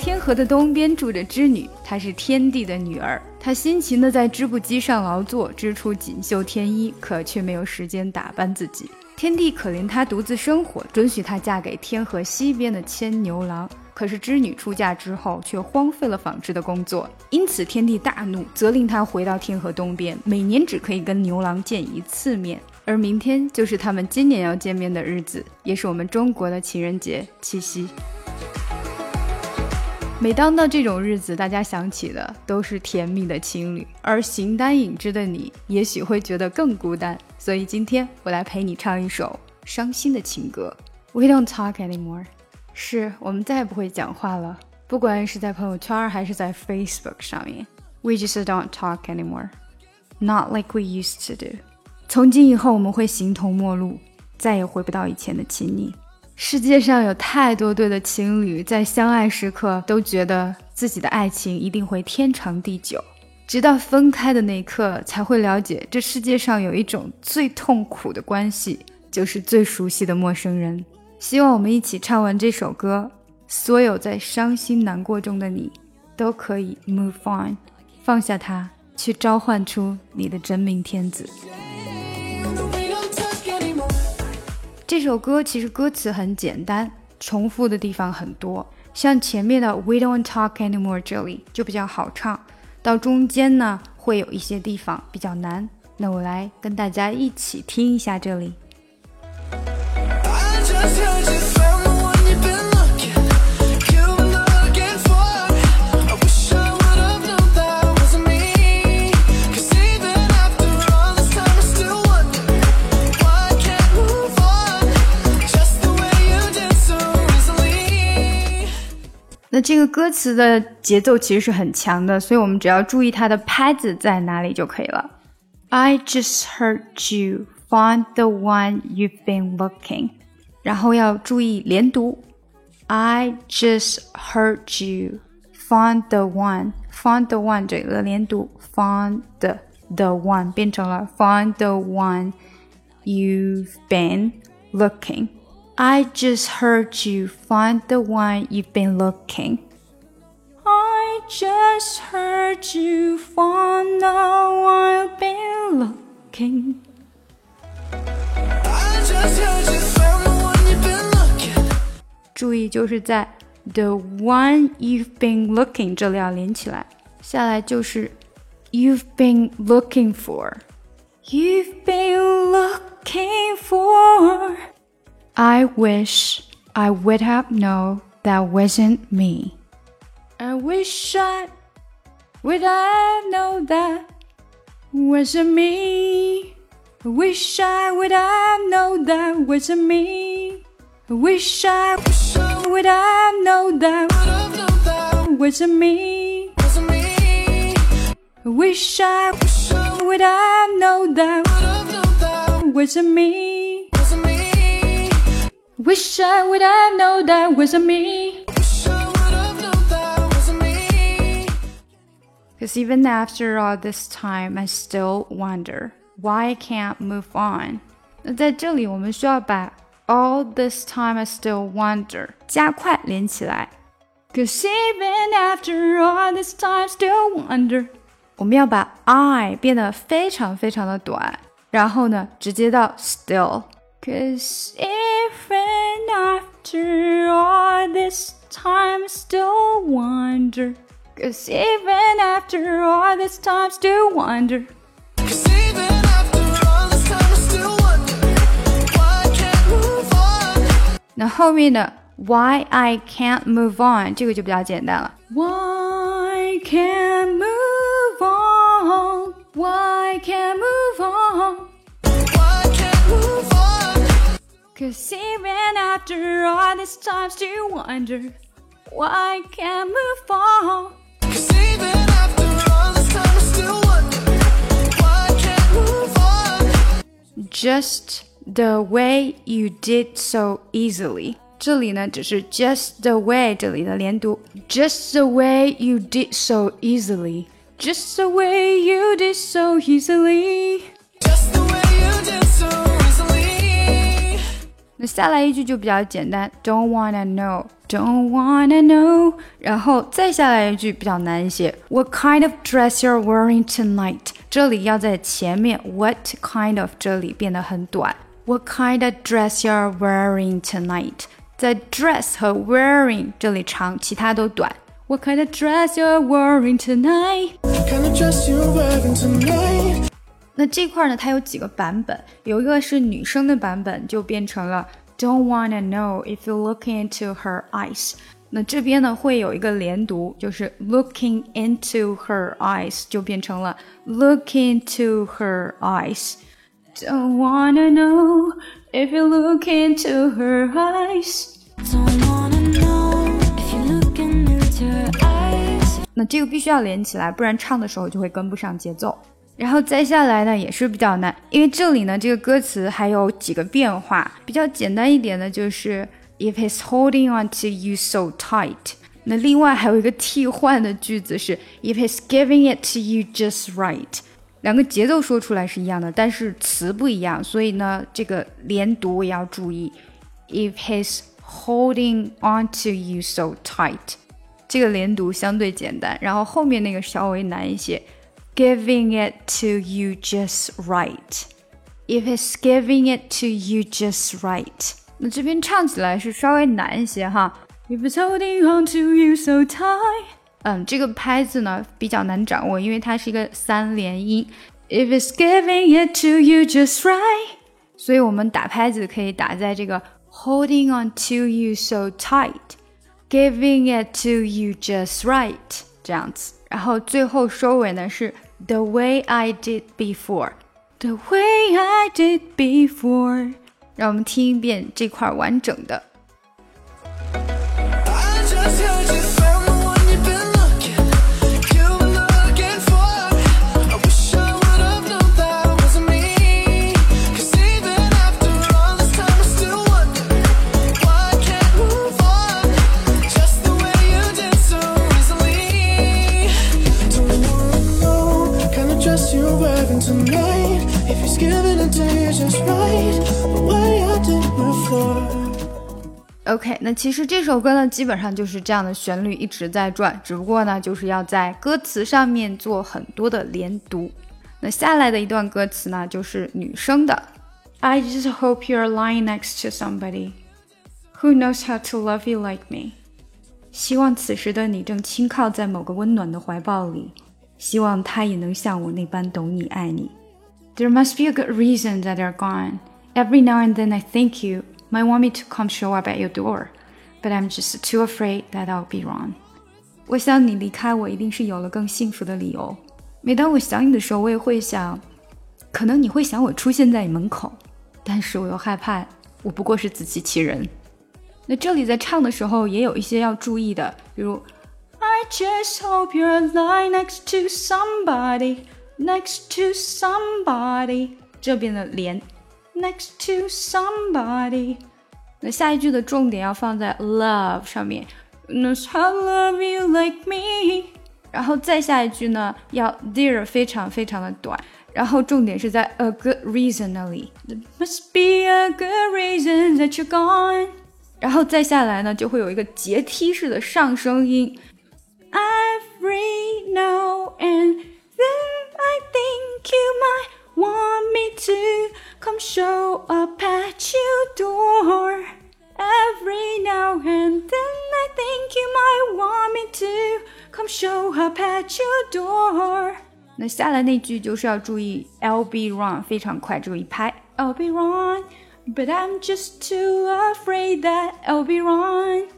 天河的东边住着织女，她是天地的女儿。她辛勤地在织布机上劳作，织出锦绣天衣，可却没有时间打扮自己。天帝可怜她独自生活，准许她嫁给天河西边的牵牛郎。可是织女出嫁之后，却荒废了纺织的工作，因此天帝大怒，责令她回到天河东边，每年只可以跟牛郎见一次面。而明天就是他们今年要见面的日子，也是我们中国的情人节——七夕。每当到这种日子，大家想起的都是甜蜜的情侣，而形单影只的你，也许会觉得更孤单。所以今天我来陪你唱一首伤心的情歌。We don't talk anymore。是我们再也不会讲话了，不管是在朋友圈还是在 Facebook 上面。We just don't talk anymore, not like we used to do。从今以后，我们会形同陌路，再也回不到以前的亲昵。世界上有太多对的情侣，在相爱时刻都觉得自己的爱情一定会天长地久，直到分开的那一刻，才会了解这世界上有一种最痛苦的关系，就是最熟悉的陌生人。希望我们一起唱完这首歌，所有在伤心难过中的你，都可以 move on，放下它，去召唤出你的真命天子。这首歌其实歌词很简单，重复的地方很多，像前面的 We don't talk anymore 这里就比较好唱，到中间呢会有一些地方比较难。那我来跟大家一起听一下这里。那这个歌词的节奏其实是很强的，所以我们只要注意它的拍子在哪里就可以了。I just heard you find the one you've been looking，然后要注意连读。I just heard you find the one，find the one 这个连读，find the the one 变成了 find the one you've been looking。 I just heard you find the one you've been looking. I just heard you find the one you've been looking. I just heard you found the one you've been looking. 注意，就是在 the one you've been looking 这里要连起来，下来就是 you've been looking for. You've been looking for. I wish I would have known that wasn't me. I wish I would have known that wasn't me. I wish I would have known that wasn't me. I wish I would have known that wasn't me. I wish I would have known that wasn't me. Wish I would have known that wasn't me. Cause even after all this time, I still wonder why I can't move on. 那在这里，我们需要把 all this time I still wonder 加快连起来。Cause even after all this time, still wonder。我们要把 I 变得非常非常的短，然后呢，直接到 still。 Cause even after all this time, I still wonder. Cause even after all this time, still wonder. Cause even after all this time, I still wonder why I can't move on. 那后面的 Why I can't move on 这个就比较简单了。Why can't move on? Why can't move on? Cause even after all this time, still wonder why I can't move on. Cause even after all this time, I still wonder why I can't move on. Just the way you did so easily. 这里呢，只是 just the way 这里的连读，just the way you did so easily，just the way you did so easily，just the way you 那下来一句就比较简单，Don't wanna know，Don't wanna know，然后再下来一句比较难一些，What kind of dress you're wearing tonight？这里要在前面，What kind of 这里变得很短，What kind of dress you're wearing tonight？在 dress 和 wearing 这里长，其他都短。What kind of dress you're wearing tonight？ 那这块呢，它有几个版本，有一个是女生的版本，就变成了 Don't wanna know if you look into her eyes。那这边呢会有一个连读，就是 looking into her eyes 就变成了 look into her eyes。Don't wanna know if you look into her eyes。那这个必须要连起来，不然唱的时候就会跟不上节奏。 然后再下来呢，也是比较难，因为这里呢，这个歌词还有几个变化。比较简单一点的就是 If he's holding on to you so tight。那另外还有一个替换的句子是 If he's giving it to you just right。两个节奏说出来是一样的，但是词不一样，所以呢，这个连读也要注意。If he's holding on to you so tight，这个连读相对简单，然后后面那个稍微难一些。giving it to you just right. If it's giving it to you just right，那这边唱起来是稍微难一些哈。If it's holding on to you so tight，嗯，这个拍子呢比较难掌握，因为它是一个三连音。If it's giving it to you just right，所以我们打拍子可以打在这个 holding on to you so tight，giving it to you just right 这样子。 然后最后收尾呢是 the way I did before, the way I did before。让我们听一遍这块完整的。OK，那其实这首歌呢，基本上就是这样的旋律一直在转，只不过呢，就是要在歌词上面做很多的连读。那下来的一段歌词呢，就是女生的：I just hope you're lying next to somebody who knows how to love you like me。希望此时的你正轻靠在某个温暖的怀抱里，希望他也能像我那般懂你爱你。There must be a good reason that they're gone. Every now and then I think you might want me to come show up at your door, but I'm just too afraid that I'll be wrong. 我想你离开我一定是有了更幸福的理由。每当我想你的时候，我也会想，可能你会想我出现在你门口，但是我又害怕我不过是自欺欺人。那这里在唱的时候也有一些要注意的，比如 I just hope you're lying next to somebody, next to somebody，这边的连 next to somebody。那下一句的重点要放在 love 上面，knows how love you like me。然后再下一句呢，要 there 非常非常的短，然后重点是在 a good reason 那里，there must be a good reason that you're gone。然后再下来呢，就会有一个阶梯式的上升音 ，every now and then I think you might。want me to come show up at your door. Every now and then I think you might want me to come show up at your door. 那下来那句就是要注意 I'll be wrong，非常快，只有一拍。I'll be wrong, but I'm just too afraid that I'll be wrong.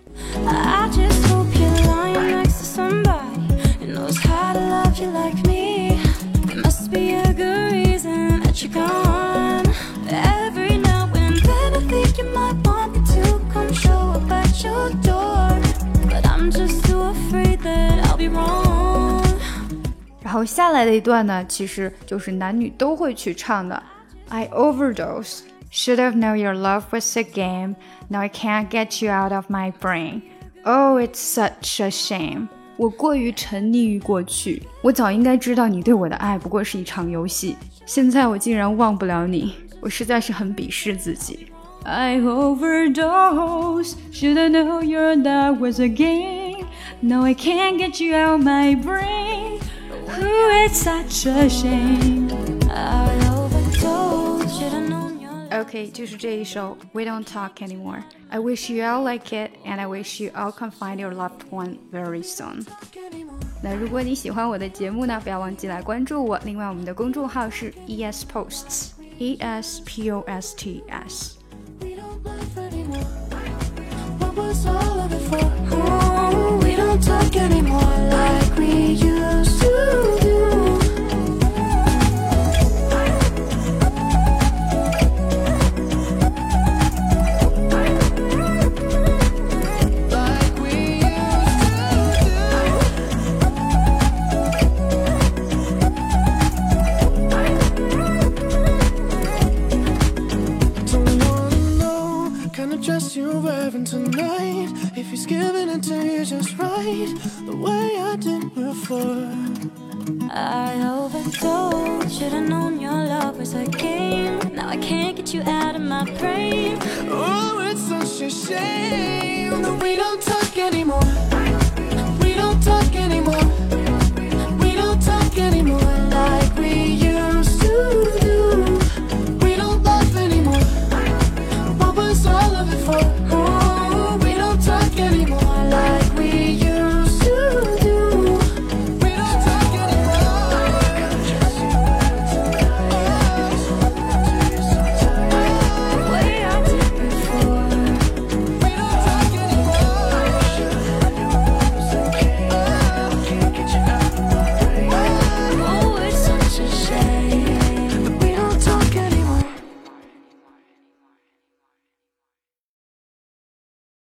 I just 后下来的一段呢，其实就是男女都会去唱的。I overdose. Should have known your love was a game. Now I can't get you out of my brain. Oh, it's such a shame. 我过于沉溺于过去，我早应该知道你对我的爱不过是一场游戏。现在我竟然忘不了你。 我实在是很鄙视自己。I overdose. Should I know your love was a game? No, I can't get you out my brain. Ooh, it's such a shame. I overdose. Should I known your Okay, 就是这一首 We Don't Talk Anymore. I wish you all like it, and I wish you all can find your loved one very soon. 那如果你喜欢我的节目呢，不要忘记来关注我。另外，我们的公众号是 ES Posts，E S P O S T S。we don't talk anymore Before. I overdosed. Should've known your love was a game. Now I can't get you out of my brain. Oh, it's such a shame that we don't talk anymore.